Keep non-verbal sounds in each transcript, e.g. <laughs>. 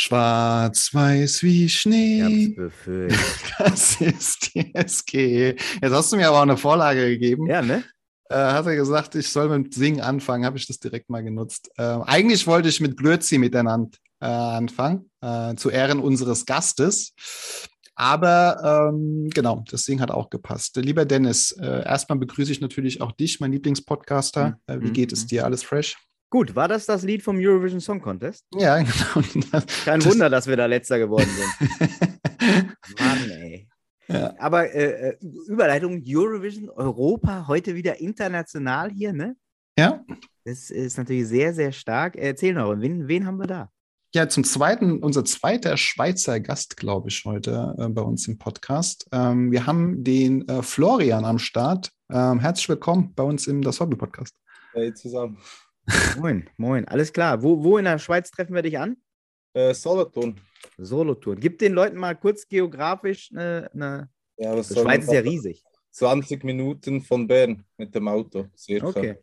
Schwarz-Weiß wie Schnee. <laughs> Das ist die SG. Jetzt hast du mir aber auch eine Vorlage gegeben. Ja, ne? Äh, hat er gesagt, ich soll mit Singen anfangen, habe ich das direkt mal genutzt. Äh, eigentlich wollte ich mit Glötzi miteinander äh, anfangen, äh, zu Ehren unseres Gastes. Aber ähm, genau, das Singen hat auch gepasst. Lieber Dennis, äh, erstmal begrüße ich natürlich auch dich, mein Lieblingspodcaster. Mhm. Äh, wie geht es Mhm. dir? Alles fresh? Gut, war das das Lied vom Eurovision Song Contest? Ja, <laughs> genau. Kein Das- Wunder, dass wir da letzter geworden sind. <laughs> Mann, ey. Ja. Aber äh, äh, Überleitung, Eurovision, Europa, heute wieder international hier, ne? ja, Das ist natürlich sehr, sehr stark. Erzähl noch, wen, wen haben wir da? Ja, zum zweiten, unser zweiter Schweizer Gast, glaube ich, heute äh, bei uns im Podcast. Ähm, wir haben den äh, Florian am Start. Ähm, herzlich willkommen bei uns im Das Hobby Podcast. Hey zusammen. Moin, moin, alles klar. Wo, wo in der Schweiz treffen wir dich an? Äh, Solothurn. Solothurn. Gib den Leuten mal kurz geografisch eine. eine Ja, was die soll Schweiz ist ja riesig. 20 Minuten von Bern mit dem Auto, circa. Okay.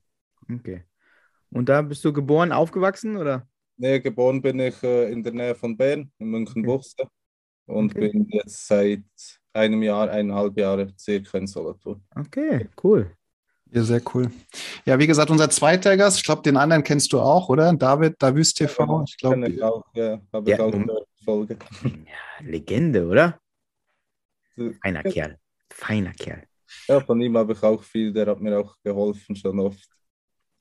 Okay. Und da bist du geboren, aufgewachsen oder? Nee, geboren bin ich äh, in der Nähe von Bern, in München-Buchse. Und Okay. bin jetzt seit einem Jahr, eineinhalb Jahre circa in Solothurn. Okay, cool. Ja, sehr cool. Ja, wie gesagt, unser zweiter Gast, ich glaube, den anderen kennst du auch, oder? David, Davus TV. Ich Kenne ich glaube, auch, ja, habe Ja, ich auch eine Folge. Ja, Legende, oder? Feiner Kerl. Feiner Kerl. Ja, von ihm habe ich auch viel, der hat mir auch geholfen schon oft.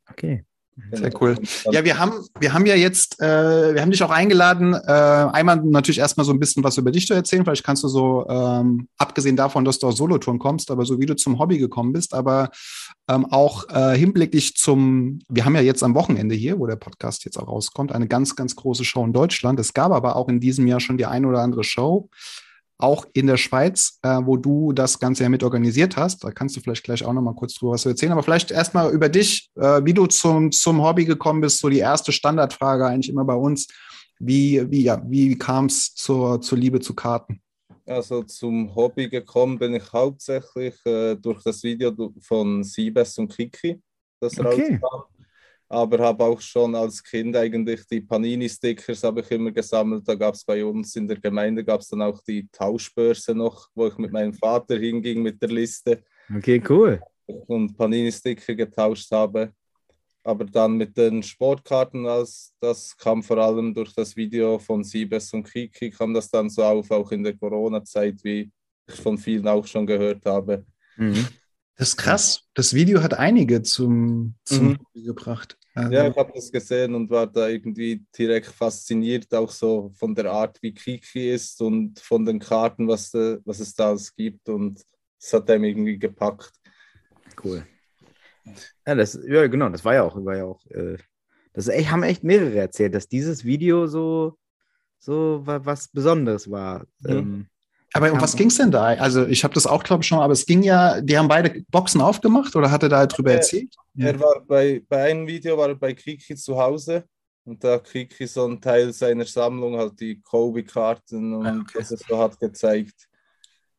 Okay. Sehr Genau. cool. Ja, wir haben, wir haben ja jetzt, äh, wir haben dich auch eingeladen, äh, einmal natürlich erstmal so ein bisschen was über dich zu erzählen. Vielleicht kannst du so, ähm, abgesehen davon, dass du aus Solothurn kommst, aber so wie du zum Hobby gekommen bist, aber ähm, auch äh, hinblicklich zum, wir haben ja jetzt am Wochenende hier, wo der Podcast jetzt auch rauskommt, eine ganz, ganz große Show in Deutschland. Es gab aber auch in diesem Jahr schon die eine oder andere Show, auch in der Schweiz, äh, wo du das Ganze ja mit organisiert hast. Da kannst du vielleicht gleich auch noch mal kurz drüber was erzählen. Aber vielleicht erstmal über dich, äh, wie du zum, zum Hobby gekommen bist. So die erste Standardfrage eigentlich immer bei uns. Wie, wie, ja, wie kam es zur, zur Liebe zu Karten? Also zum Hobby gekommen bin ich hauptsächlich äh, durch das Video von Siebes und Kiki, das Okay. rauskam. Aber habe auch schon als Kind eigentlich die Panini-Stickers habe ich immer gesammelt. Da gab es bei uns in der Gemeinde gab es dann auch die Tauschbörse noch, wo ich mit meinem Vater hinging mit der Liste Okay, cool. und Panini-Sticker getauscht habe. Aber dann mit den Sportkarten, als das kam vor allem durch das Video von Siebes und Kiki, kam das dann so auf, auch in der Corona-Zeit, wie ich von vielen auch schon gehört habe. Mhm. Das ist krass. Das Video hat einige zum, zum Mhm. Hobby gebracht. Also, Ja, ich habe das gesehen und war da irgendwie direkt fasziniert, auch so von der Art, wie Kiki ist und von den Karten, was, was es da alles gibt. Und es hat einem irgendwie gepackt. Cool. Ja, das, ja, genau, das war ja auch, war ja auch, äh, das echt, haben echt mehrere erzählt, dass dieses Video so, so wa- was Besonderes war. Mhm. Ähm, aber um was ging es denn da? Also ich habe das auch, glaube ich, schon, aber es ging ja, die haben beide Boxen aufgemacht oder hat er da drüber Ja. erzählt? Ja. Er war bei, bei einem Video war er bei Kiki zu Hause und da hat Kiki so einen Teil seiner Sammlung, halt die Kobe-Karten und Ah, okay. das es so hat gezeigt.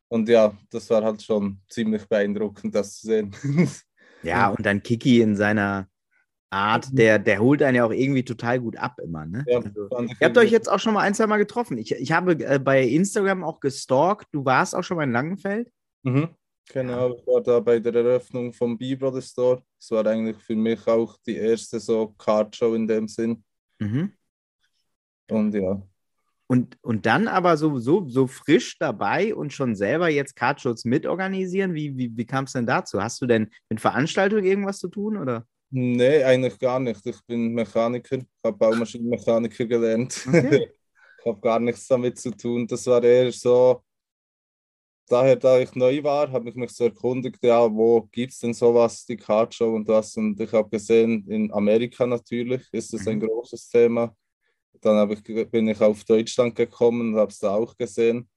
Und ja, das war halt schon ziemlich beeindruckend, das zu sehen. <laughs> ja, und dann Kiki in seiner Art, der, der holt einen ja auch irgendwie total gut ab immer, ne? Ja, Also, Ihr habt euch jetzt auch schon mal ein, zwei Mal getroffen. Ich, ich habe äh, bei Instagram auch gestalkt. Du warst auch schon mal in Langenfeld. Mhm. Genau, ich war da bei der Eröffnung vom B-Brother Store. Das war eigentlich für mich auch die erste so Card-Show in dem Sinn. Mhm. Und ja, Und, und dann aber so, so, so frisch dabei und schon selber jetzt Cardshows mitorganisieren. Wie, wie, wie kam es denn dazu? Hast du denn mit Veranstaltungen irgendwas zu tun? Oder? Nee, eigentlich gar nicht. Ich bin Mechaniker, habe Baumaschinenmechaniker gelernt. Okay. <laughs> ich habe gar nichts damit zu tun. Das war eher so, daher, da ich neu war, habe ich mich so erkundigt, ja, wo gibt es denn sowas, die Cardshow und was. Und ich habe gesehen, in Amerika natürlich ist das ein Mhm. großes Thema. Dann ich, bin ich auf Deutschland gekommen und habe es da auch gesehen.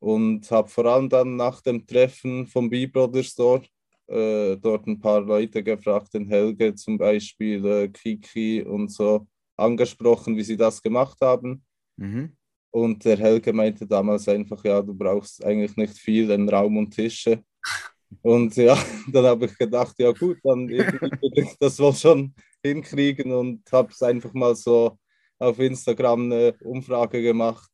Und habe vor allem dann nach dem Treffen vom B-Brother Store äh, dort ein paar Leute gefragt, den Helge zum Beispiel, äh, Kiki und so, angesprochen, wie sie das gemacht haben. Mhm. Und der Helge meinte damals einfach, ja, du brauchst eigentlich nicht viel, einen Raum und Tische. <laughs> Und ja, <laughs> dann habe ich gedacht, ja gut, dann würde ich <laughs> das wohl schon hinkriegen und habe es einfach mal so auf Instagram eine Umfrage gemacht.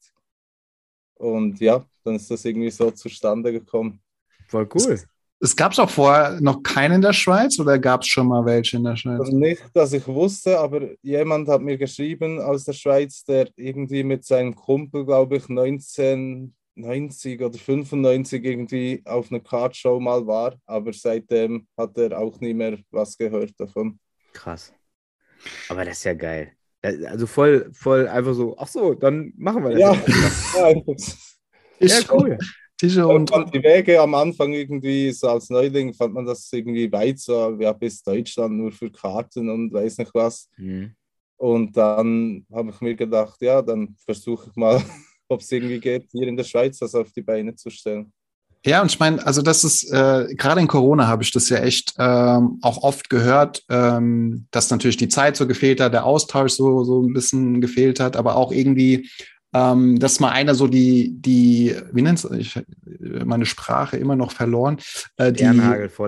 Und ja, dann ist das irgendwie so zustande gekommen. Voll cool. Es gab es auch vorher noch keinen in der Schweiz oder gab es schon mal welche in der Schweiz? Also nicht, dass ich wusste, aber jemand hat mir geschrieben aus der Schweiz, der irgendwie mit seinem Kumpel, glaube ich, 1990 oder 95 irgendwie auf einer Kartshow mal war, aber seitdem hat er auch nie mehr was gehört davon. Krass. Aber das ist ja geil. Also voll, voll einfach so, ach so, dann machen wir das. Ja, <laughs> ja, ja cool. Tische Und und die Wege am Anfang irgendwie, so als Neuling, fand man das irgendwie weit, so ja, bis Deutschland nur für Karten und weiß nicht was. Mhm. Und dann habe ich mir gedacht, ja, dann versuche ich mal, <laughs> ob es irgendwie geht, hier in der Schweiz das auf die Beine zu stellen. Ja, und ich meine, also das ist, äh, gerade in Corona habe ich das ja echt ähm, auch oft gehört, ähm, dass natürlich die Zeit so gefehlt hat, der Austausch so, so ein bisschen gefehlt hat, aber auch irgendwie, ähm, dass mal einer so die, die, wie nennt's, ich meine Sprache immer noch verloren, äh, die,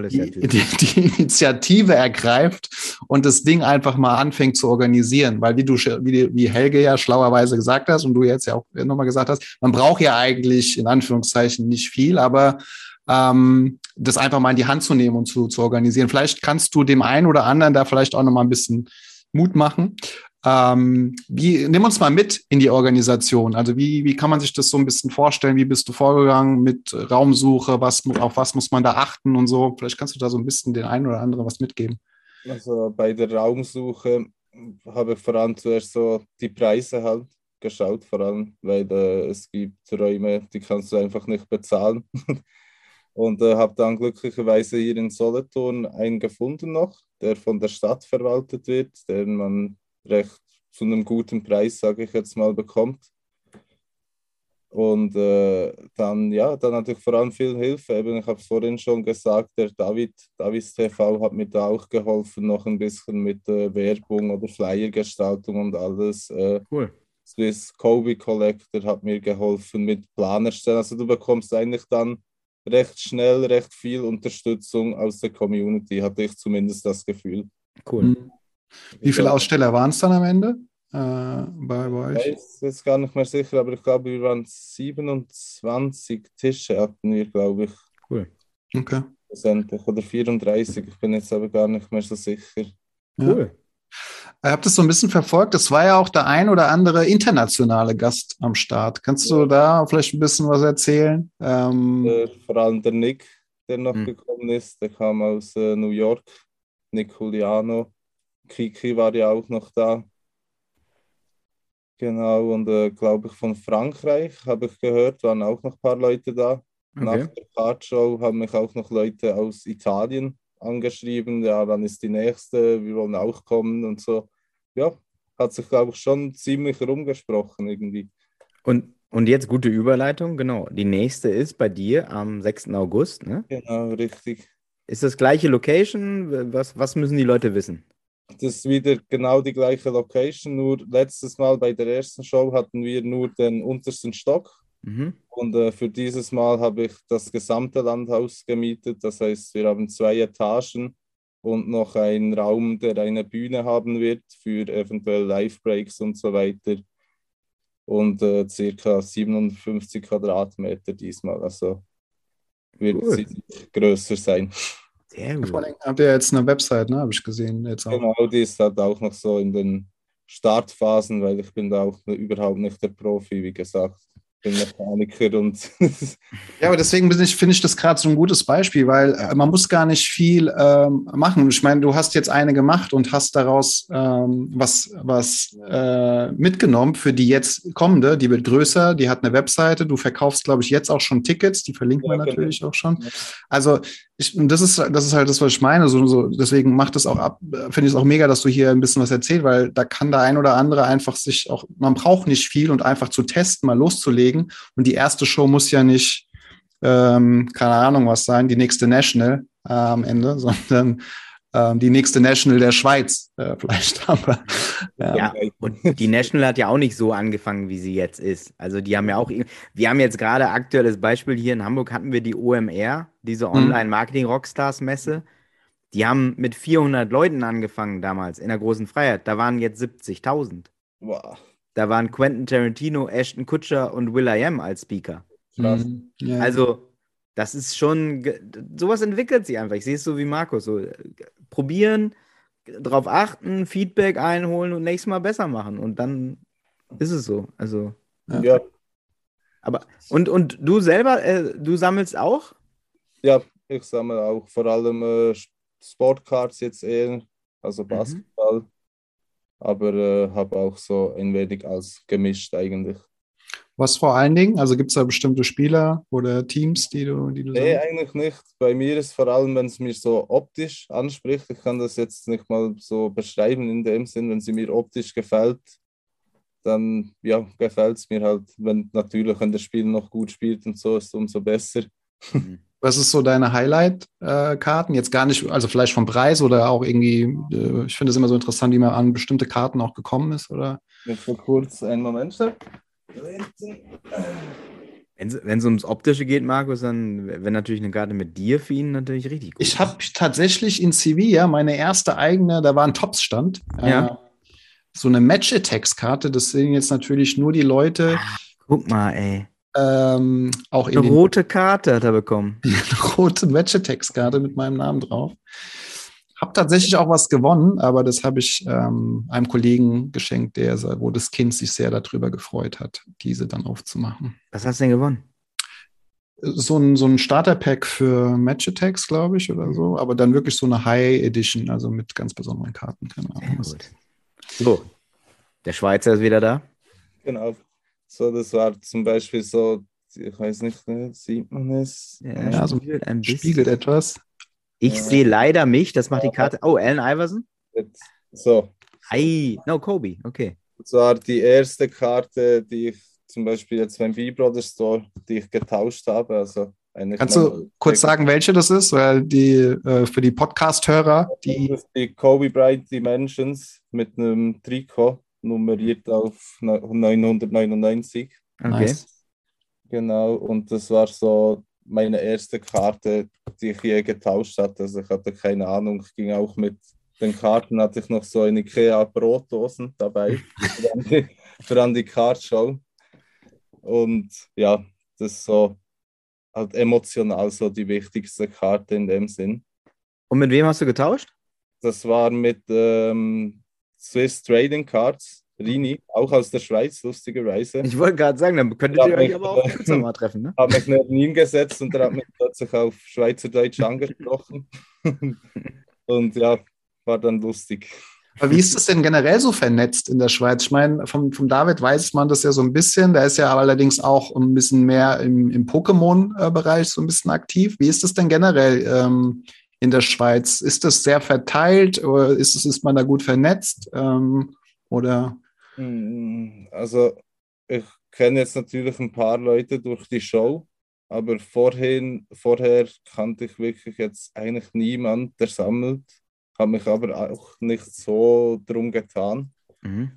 die, die, die Initiative ergreift und das Ding einfach mal anfängt zu organisieren. Weil wie du, wie, wie Helge ja schlauerweise gesagt hast und du jetzt ja auch nochmal gesagt hast, man braucht ja eigentlich in Anführungszeichen nicht viel, aber ähm, das einfach mal in die Hand zu nehmen und zu, zu organisieren. Vielleicht kannst du dem einen oder anderen da vielleicht auch nochmal ein bisschen Mut machen. Ähm, wie, nimm uns mal mit in die Organisation. Also wie, wie kann man sich das so ein bisschen vorstellen? Wie bist du vorgegangen mit Raumsuche? Was, auf was muss man da achten und so? Vielleicht kannst du da so ein bisschen den einen oder anderen was mitgeben. Also bei der Raumsuche habe ich vor allem zuerst so die Preise halt geschaut, vor allem, weil äh, es gibt Räume, die kannst du einfach nicht bezahlen. <laughs> Und äh, habe dann glücklicherweise hier in Solothurn einen gefunden noch, der von der Stadt verwaltet wird, den man recht zu einem guten Preis, sage ich jetzt mal, bekommt. Und äh, dann, ja, dann hatte ich vor allem viel Hilfe. Eben, ich habe es vorhin schon gesagt, der David, Davids TV hat mir da auch geholfen, noch ein bisschen mit äh, Werbung oder Flyergestaltung und alles. Äh, Cool. Swiss Kobe Collector hat mir geholfen mit Planerstellen. Also du bekommst eigentlich dann recht schnell recht viel Unterstützung aus der Community, hatte ich zumindest das Gefühl. Cool. Wie viele Aussteller waren es dann am Ende äh, bei, bei Ich euch? weiß jetzt gar nicht mehr sicher, aber ich glaube, wir waren 27 Tische hatten wir, glaube ich, Cool. Okay. Oder 34, ich bin jetzt aber gar nicht mehr so sicher. Ja. Cool. Ich habe das so ein bisschen verfolgt. Es war ja auch der ein oder andere internationale Gast am Start. Kannst du Ja. da vielleicht ein bisschen was erzählen? Ähm, Äh, vor allem der Nick, der noch Hm. gekommen ist, der kam aus äh, New York. Nick Juliano. Kiki war ja auch noch da. Genau, und äh, glaube ich von Frankreich habe ich gehört, waren auch noch ein paar Leute da. Nach Okay. der Kartshow haben mich auch noch Leute aus Italien angeschrieben. Ja, wann ist die nächste? Wir wollen auch kommen und so. Ja, hat sich, glaube ich, schon ziemlich rumgesprochen irgendwie. Und, und jetzt gute Überleitung, genau. Die nächste ist bei dir am 6. August, ne? Genau, richtig. Ist das gleiche Location? Was, was müssen die Leute wissen? Das ist wieder genau die gleiche Location, nur letztes Mal bei der ersten Show hatten wir nur den untersten Stock Mhm. und äh, für dieses Mal habe ich das gesamte Landhaus gemietet. Das heißt, wir haben zwei Etagen und noch einen Raum, der eine Bühne haben wird für eventuell Live-Breaks und so weiter. Und äh, circa 57 Quadratmeter diesmal. Also wird Cool. sie größer sein. Sehr vor allem habt ihr jetzt eine Website, ne? Habe ich gesehen. Jetzt auch. Genau, die ist halt auch noch so in den Startphasen, weil ich bin da auch überhaupt nicht der Profi, wie gesagt. Bin Mechaniker und <laughs> Ja, aber deswegen ich, finde ich das gerade so ein gutes Beispiel, weil äh, man muss gar nicht viel ähm, machen. Ich meine, du hast jetzt eine gemacht und hast daraus ähm, was, was äh, mitgenommen für die jetzt kommende. Die wird größer, die hat eine Webseite. Du verkaufst, glaube ich, jetzt auch schon Tickets. Die verlinken Ja, wir genau. natürlich auch schon. Ja. Also ich, und das ist, das ist halt das, was ich meine. So, so, deswegen macht es auch ab, finde ich es auch mega, dass du hier ein bisschen was erzählst, weil da kann der ein oder andere einfach sich auch, man braucht nicht viel und einfach zu testen, mal loszulegen. Und die erste Show muss ja nicht, ähm, keine Ahnung was sein, die nächste National, äh, am Ende, <laughs> sondern ähm, die nächste National der Schweiz äh, <laughs> vielleicht. Aber, ja. ja, und die National hat ja auch nicht so angefangen, wie sie jetzt ist. Also die haben ja auch, wir haben jetzt gerade aktuelles Beispiel hier in Hamburg hatten wir die OMR, diese mhm. Online-Marketing-Rockstars-Messe. Die haben mit 400 Leuten angefangen damals in der großen Freiheit. Da waren jetzt 70.000. Wow. Da waren Quentin Tarantino, Ashton Kutcher und Will I Am als Speaker. Krass. Mhm. Ja. Also das ist schon, sowas entwickelt sich einfach. Ich sehe es so wie Markus, so probieren, darauf achten, Feedback einholen und nächstes Mal besser machen. Und dann ist es so. Also. Ja. Aber, und, und du selber, äh, du sammelst auch? Ja, ich sammle auch vor allem äh, Sportcards jetzt eher, also. Basketball. Mhm. Aber äh, habe auch so ein wenig als gemischt eigentlich. Was vor allen Dingen? Also gibt es da bestimmte Spieler oder Teams, die du, die du Nee, eigentlich nicht. Bei mir ist vor allem, wenn es mir so optisch anspricht, ich kann das jetzt nicht mal so beschreiben in dem Sinn, wenn sie mir optisch gefällt, dann ja, gefällt es mir halt. Wenn natürlich, wenn das Spiel noch gut spielt und so, ist es umso besser. Mhm. Was ist so deine Highlight-Karten? Jetzt gar nicht, also vielleicht vom Preis oder auch irgendwie, äh, ich finde es immer so interessant, wie man an bestimmte Karten auch gekommen ist, oder? Jetzt für kurz einen Moment, Sir. Wenn es ums Optische geht, Markus, dann wäre natürlich eine Karte mit dir für ihn natürlich richtig gut. Ich habe tatsächlich in Sevilla meine erste eigene, da war ein Tops-Stand. Ja. Äh, so eine Match-Attacks-Karte, das sehen jetzt natürlich nur die Leute. Ach, guck mal, ey. Ähm, auch eine rote Karte hat er bekommen. <laughs> eine rote Match-Attacks-Karte mit meinem Namen drauf. Habe tatsächlich auch was gewonnen, aber das habe ich ähm, einem Kollegen geschenkt, der, wo das Kind sich sehr darüber gefreut hat, diese dann aufzumachen. Was hast du denn gewonnen? So ein, so ein Starter-Pack für Match Attacks, glaube ich, oder so, aber dann wirklich so eine High Edition, also mit ganz besonderen Karten. Keine Ahnung. Sehr gut. So, der Schweizer ist wieder da. Genau. So, das war zum Beispiel so, ich weiß nicht, ne, sieht man es? Ja, ja so ein spiegelt etwas. Ich äh, sehe leider mich, das macht die Karte. Oh, Allen Iverson? So. Hi, no, Kobe, okay. Das war die erste Karte, die ich zum Beispiel jetzt beim V-Brothers Store, die ich getauscht habe. Also Kannst du kurz sagen, welche das ist? Weil die äh, für die Podcast-Hörer, die. Das ist die Kobe Bright Dimensions mit einem Trikot, nummeriert auf 999. Okay. Nice. Genau, und das war so meine erste Karte, die ich je getauscht hatte. Also ich hatte keine Ahnung, ich ging auch mit den Karten, hatte ich noch so eine Ikea Brotdosen dabei für an die, für an die Kartshow. Und ja, das ist so halt emotional so die wichtigste Karte in dem Sinn. Und mit wem hast du getauscht? Das war mit ähm, Swiss Trading Cards. Rini, auch aus der Schweiz, lustigerweise. Ich wollte gerade sagen, dann könntet ihr euch aber auch kürzer mal treffen. Ne? <laughs> Habe mich neben ihn gesetzt und er hat mich plötzlich auf Schweizerdeutsch angesprochen. <laughs> und ja, war dann lustig. Aber wie ist das denn generell so vernetzt in der Schweiz? Ich meine, vom, vom David weiß man das ja so ein bisschen. Der ist ja allerdings auch ein bisschen mehr im, im Pokémon-Bereich so ein bisschen aktiv. Wie ist das denn generell ähm, in der Schweiz? Ist das sehr verteilt oder ist, ist man da gut vernetzt? Ähm, oder? Mm, also, ich kenne jetzt natürlich ein paar Leute durch die Show, aber vorhin, vorher kannte ich wirklich jetzt eigentlich niemand, der sammelt. Habe mich aber auch nicht so drum getan. Mhm.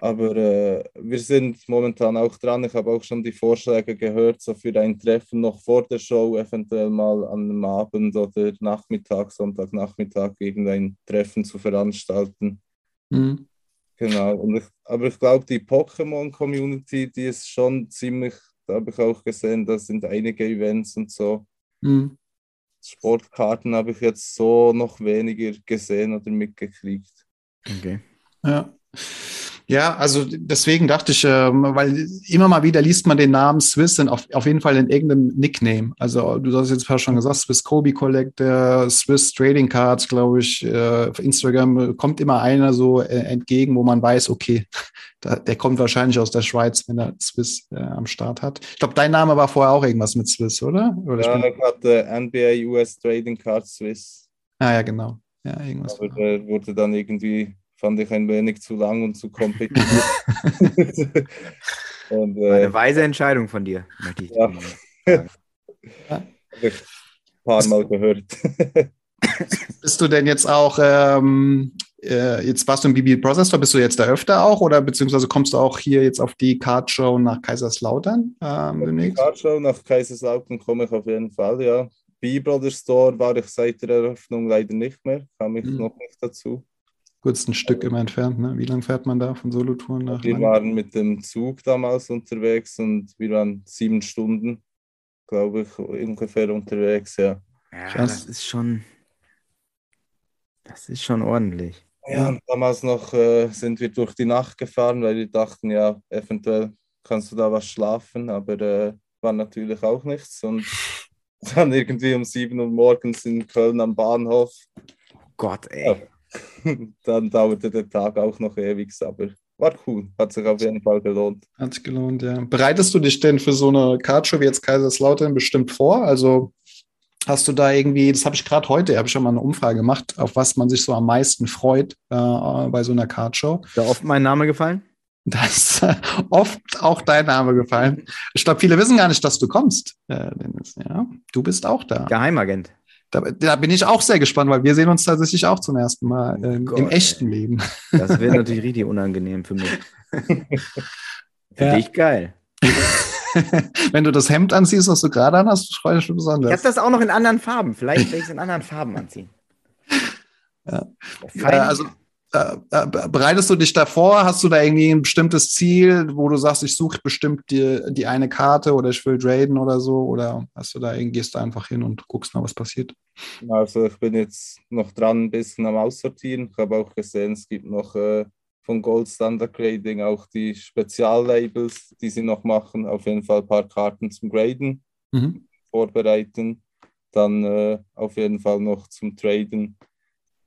Aber äh, wir sind momentan auch dran. Ich habe auch schon die Vorschläge gehört, so für ein Treffen noch vor der Show, eventuell mal an einem Abend oder Nachmittag, Sonntagnachmittag, irgendein Treffen zu veranstalten. Mhm. Genau, ich, aber ich glaube, die Pokémon-Community, die ist schon ziemlich, da habe ich auch gesehen, da sind einige Events und so. Mhm. Sportkarten habe ich jetzt so noch weniger gesehen oder mitgekriegt. Okay. Ja. Ja, also deswegen dachte ich, äh, weil immer mal wieder liest man den Namen Swiss auf, auf jeden Fall in irgendeinem Nickname. Also du hast jetzt schon gesagt, Swiss Kobe Collector, Swiss Trading Cards, glaube ich, äh, auf Instagram kommt immer einer so äh, entgegen, wo man weiß, okay, <laughs> der kommt wahrscheinlich aus der Schweiz, wenn er Swiss äh, am Start hat. Ich glaube, dein Name war vorher auch irgendwas mit Swiss, oder? oder ja, ich hatte NBA US Trading Cards Swiss. Ah ja, genau. Ja, irgendwas. Aber der wurde dann irgendwie fand ich ein wenig zu lang und zu kompetitiv. <laughs> und, äh, eine weise Entscheidung von dir, möchte ich ja. sagen. paar Mal gehört. <laughs> Bist du denn jetzt auch, ähm, äh, jetzt warst du im BB Brothers Store, bist du jetzt da öfter auch oder beziehungsweise kommst du auch hier jetzt auf die Card Show nach Kaiserslautern ähm, Die demnächst? Cardshow nach Kaiserslautern komme ich auf jeden Fall, ja. BB Brothers Store war ich seit der Eröffnung leider nicht mehr, kam ich Mhm. noch nicht dazu. Kurz ein Stück immer entfernt, ne? Wie lange fährt man da von Solotouren nach Wir Langen? waren mit dem Zug damals unterwegs und wir waren sieben Stunden, glaube ich, ungefähr unterwegs, ja. Ja, das ist schon. Das ist schon ordentlich. Ja, und damals noch äh, sind wir durch die Nacht gefahren, weil wir dachten, ja, eventuell kannst du da was schlafen, aber äh, war natürlich auch nichts. Und <laughs> dann irgendwie um 7 Uhr morgens in Köln am Bahnhof, Gott, ey. <laughs> dann dauerte der Tag auch noch ewig, aber war cool, hat sich auf jeden Fall gelohnt. Hat sich gelohnt, ja. Bereitest du dich denn für so eine Cardshow wie jetzt Kaiserslautern bestimmt vor? Also hast du da irgendwie, das habe ich gerade heute, habe ich schon mal eine Umfrage gemacht, auf was man sich so am meisten freut äh, bei so einer Cardshow. Ist da oft mein Name gefallen? Da ist äh, oft auch dein Name gefallen. Ich glaube, viele wissen gar nicht, dass du kommst, äh, Dennis. Ja, du bist auch da. Geheimagent. Da. Da bin ich auch sehr gespannt, weil wir sehen uns tatsächlich auch zum ersten Mal ähm, Gott, im ey. echten Leben. Das wird <laughs> natürlich richtig unangenehm für mich. Für <laughs> Ja. dich geil. <laughs> Wenn du das Hemd anziehst, was du gerade an hast, freue ich mich Ich habe besonders. das auch noch in anderen Farben. Vielleicht werde ich es in anderen Farben anziehen. Ja. Fein. Äh, also äh, äh, bereitest du dich davor? Hast du da irgendwie ein bestimmtes Ziel, wo du sagst, ich suche bestimmt die, die eine Karte oder ich will traden oder so? Oder hast du da irgendwie, gehst du einfach hin und guckst mal, was passiert? Also ich bin jetzt noch dran, ein bisschen am Aussortieren. Ich habe auch gesehen, es gibt noch äh, von Gold Standard Grading auch die Speziallabels, die sie noch machen. Auf jeden Fall ein paar Karten zum Graden Mhm. vorbereiten. Dann äh, auf jeden Fall noch zum Traden,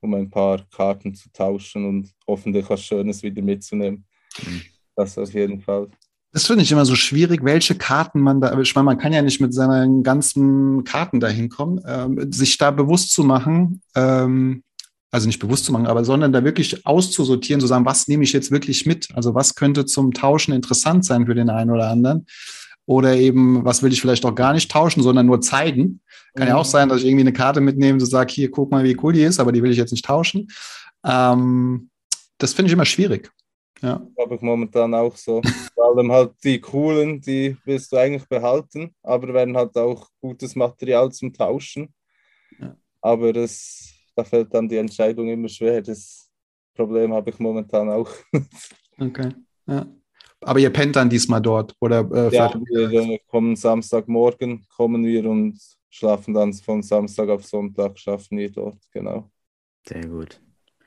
um ein paar Karten zu tauschen und hoffentlich was Schönes wieder mitzunehmen. Mhm. Das auf jeden Fall. Das finde ich immer so schwierig, welche Karten man da, ich meine, man kann ja nicht mit seinen ganzen Karten da hinkommen, ähm, sich da bewusst zu machen, ähm, also nicht bewusst zu machen, aber sondern da wirklich auszusortieren, zu sagen, was nehme ich jetzt wirklich mit? Also was könnte zum Tauschen interessant sein für den einen oder anderen? Oder eben, was will ich vielleicht auch gar nicht tauschen, sondern nur zeigen? Kann ja auch sein, dass ich irgendwie eine Karte mitnehme und sage, hier, guck mal, wie cool die ist, aber die will ich jetzt nicht tauschen. Ähm, das finde ich immer schwierig. Ja. habe ich momentan auch so. <laughs> Vor allem halt die coolen, die willst du eigentlich behalten, aber werden halt auch gutes Material zum Tauschen. Ja. Aber das, da fällt dann die Entscheidung immer schwer. Das Problem habe ich momentan auch. <laughs> Okay. Ja. Aber ihr pennt dann diesmal dort oder äh, Ja, wir kommen Samstagmorgen, kommen wir und schlafen dann von Samstag auf Sonntag, schaffen wir dort, genau. Sehr gut.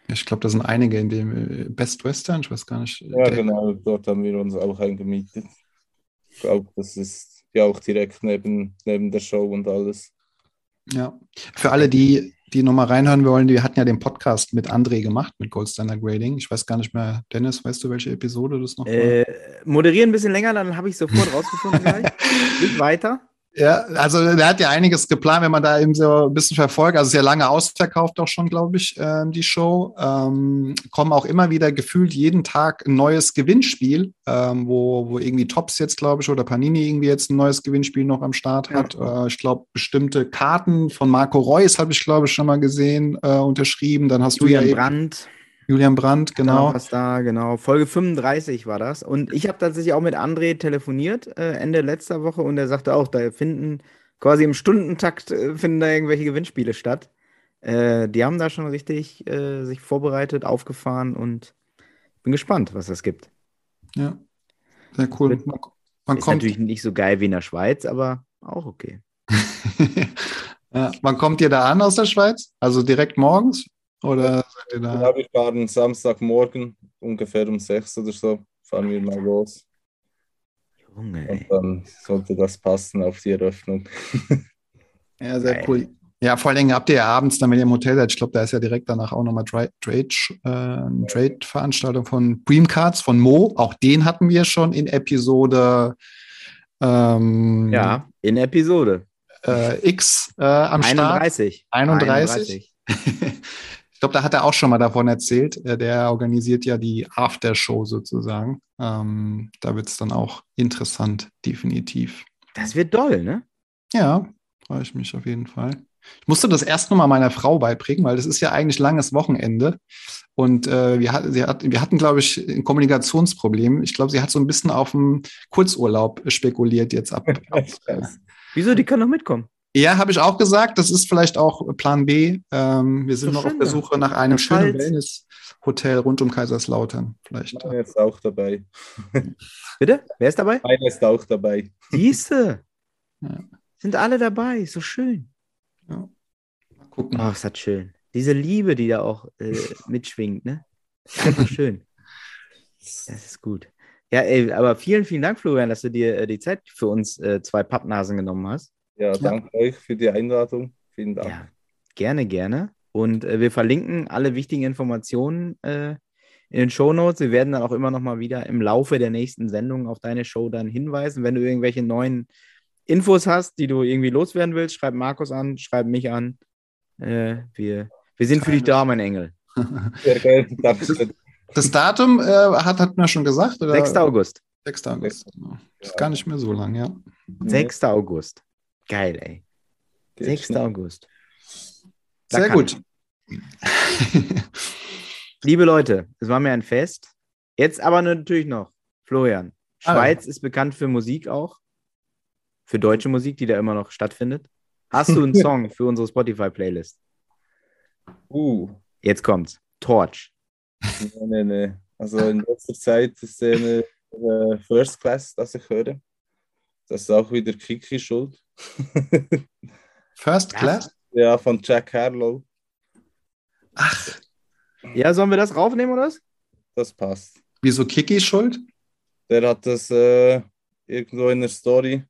ich glaube, da sind einige in dem äh, Best Western, ich weiß gar nicht. Ja, der- genau, dort haben wir uns auch eingemietet. Ich glaube, das ist ja auch direkt neben, neben der Show und alles. Ja. Für alle, die, die nochmal reinhören wollen, wir hatten ja den Podcast mit André gemacht, mit Gold Standard Grading. Ich weiß gar nicht mehr, Dennis, weißt du, welche Episode das noch war? Äh, moderieren ein bisschen länger, dann habe ich sofort rausgefunden gleich. <laughs> Geht weiter. Ja, also der hat ja einiges geplant, wenn man da eben so ein bisschen verfolgt. Also ja lange ausverkauft auch schon, glaube ich, ähm, die Show. Ähm, kommen auch immer wieder gefühlt jeden Tag ein neues Gewinnspiel, ähm, wo, wo irgendwie Tops jetzt, glaube ich, oder Panini irgendwie jetzt ein neues Gewinnspiel noch am Start hat. Äh, ich glaube, bestimmte Karten von Marco Reus habe ich, glaube ich, schon mal gesehen, äh, unterschrieben. Dann hast Julian du ja eben Brandt. Julian Brandt, Genau. genau. Was da, genau. Folge 35 war das. Und ich habe tatsächlich auch mit André telefoniert, äh, Ende letzter Woche, und er sagte auch, da finden quasi im Stundentakt äh, finden da irgendwelche Gewinnspiele statt. Äh, die haben da schon richtig äh, sich vorbereitet, aufgefahren und bin gespannt, was das gibt. Ja, sehr cool. Man, man Ist kommt, natürlich nicht so geil wie in der Schweiz, aber auch okay. <laughs> ja, wann kommt ihr da an aus der Schweiz? Also direkt morgens? Oder seid ihr da? Ja, wir fahren Samstagmorgen ungefähr um sechs oder so, fahren wir mal los. Junge, Und dann sollte das passen auf die Eröffnung. <laughs> Ja, sehr Geil. cool. Ja, vor allen Dingen habt ihr ja abends, dann, wenn ihr im Hotel seid, ich glaube, da ist ja direkt danach auch nochmal Trade, Trade, äh, eine Trade-Veranstaltung von Dreamcards, von Mo. Auch den hatten wir schon in Episode ähm, Ja, in Episode äh, X äh, am Start. 31. 31. <laughs> ich glaube, da hat er auch schon mal davon erzählt. Äh, Der organisiert ja die Aftershow sozusagen. Ähm, da wird es dann auch interessant, definitiv. Das wird doll, ne? Ja, freue ich mich auf jeden Fall. Ich musste das erst noch mal meiner Frau beibringen, weil das ist ja eigentlich langes Wochenende. Und äh, wir, hat, hat, wir hatten, glaube ich, ein Kommunikationsproblem. Ich glaube, sie hat so ein bisschen auf dem Kurzurlaub spekuliert jetzt ab. ab <laughs> Wieso? Die kann doch mitkommen. Ja, habe ich auch gesagt. Das ist vielleicht auch Plan B. Ähm, wir sind noch auf der ja. Suche nach einem schönen. Wellness-Hotel rund um Kaiserslautern. Vielleicht. Ich bin jetzt auch dabei. <laughs> Bitte? Wer ist dabei? Einer ist auch dabei. Siehste. Ja. Sind alle dabei. Ist so schön. Mal gucken. Oh, ist das schön. Diese Liebe, die da auch äh, <laughs> mitschwingt, ne? Ist Einfach schön. Das ist gut. Ja, ey, aber vielen, vielen Dank, Florian, dass du dir äh, die Zeit für uns äh, zwei Pappnasen genommen hast. Ja, danke euch für die Einladung. Vielen Dank. Ja, gerne, gerne. Und äh, wir verlinken alle wichtigen Informationen äh, in den Shownotes. Wir werden dann auch immer noch mal wieder im Laufe der nächsten Sendung auf deine Show dann hinweisen. Wenn du irgendwelche neuen Infos hast, die du irgendwie loswerden willst, schreib Markus an, schreib mich an. Äh, wir, wir sind für dich da, mein Engel. <laughs> Sehr. Das Datum äh, hat, hat man schon gesagt? Oder? 6. August. 6. August. genau. Ist gar nicht mehr so lang, ja. 6. August. Geil, ey. Geht 6. schnell. August. Da Sehr gut. <laughs> Liebe Leute, es war mir ein Fest. Jetzt aber natürlich noch, Florian. Ah, Schweiz ist bekannt für Musik auch. Für deutsche Musik, die da immer noch stattfindet. Hast du einen <laughs> Song für unsere Spotify-Playlist? Uh, Jetzt kommt's. Torch. nee, nee, nee. Also in letzter Zeit ist eine äh, First Class, das ich höre. Das ist auch wieder Kiki schuld. <laughs> First. Class? ja, von Jack Harlow. Ach, Ja, sollen wir das raufnehmen oder was? Das passt. wieso Kiki schuld? Der hat das äh, irgendwo in der Story,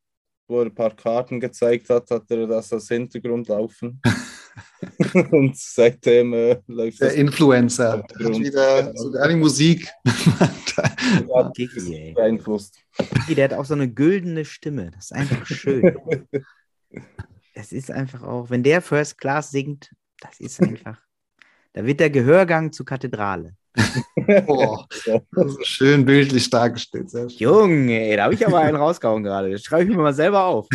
wo er ein paar Karten gezeigt hat, hat er das als Hintergrund laufen. <laughs> Und seitdem äh, läuft Der das Influencer. Hat wieder sogar die Musik. <laughs> Ja, <laughs> ey. beeinflusst. Kiki, der hat auch so eine güldene Stimme. Das ist einfach schön. <laughs> Es ist einfach auch, wenn der First Class singt, das ist einfach. Da wird der Gehörgang zur Kathedrale. <laughs> Boah, das schön bildlich dargestellt. Sehr schön. Junge, ey, da habe ich aber einen rausgehauen gerade. Das schreibe ich mir mal selber auf.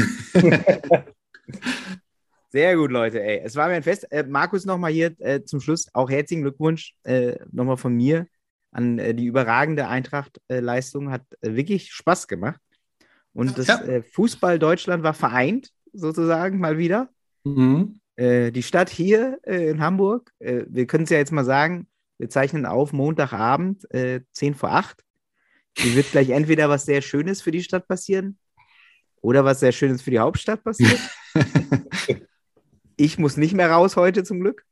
Sehr gut, Leute. Ey. Es war mir ein Fest. Äh, Markus, nochmal hier äh, zum Schluss auch herzlichen Glückwunsch äh, nochmal von mir an äh, die überragende Eintracht-Leistung. Hat äh, wirklich Spaß gemacht. Und das Ja. äh, Fußball Deutschland war vereint, sozusagen, mal wieder. Mhm. Äh, die Stadt hier in Hamburg, wir können es ja jetzt mal sagen, wir zeichnen auf Montagabend, äh, 10 vor 8. Hier wird gleich entweder was sehr Schönes für die Stadt passieren oder was sehr Schönes für die Hauptstadt passieren. <laughs> ich muss nicht mehr raus heute zum Glück.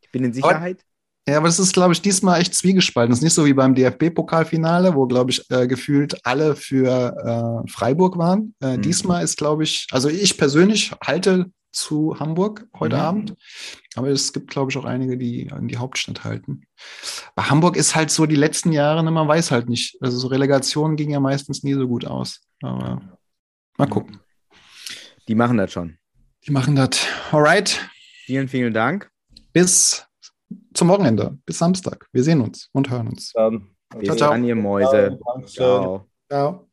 Ich bin in Sicherheit. Ja, aber das ist, glaube ich, diesmal echt zwiegespalten. Das ist nicht so wie beim DFB-Pokalfinale, wo, glaube ich, äh, gefühlt alle für äh, Freiburg waren. Äh, Mhm. Diesmal ist, glaube ich, also ich persönlich halte zu Hamburg heute Mhm. Abend, aber es gibt, glaube ich, auch einige, die an die Hauptstadt halten. Bei Hamburg ist halt so die letzten Jahre, ne, man weiß halt nicht. Also so Relegation ging ja meistens nie so gut aus. Aber mal gucken. Die machen das schon. Die machen das. Alright. Vielen, vielen Dank. Bis zum Wochenende. Bis Samstag. Wir sehen uns und hören uns. Dann. Bis Ciao, ciao. dann, ihr Mäuse. Ciao. Ciao.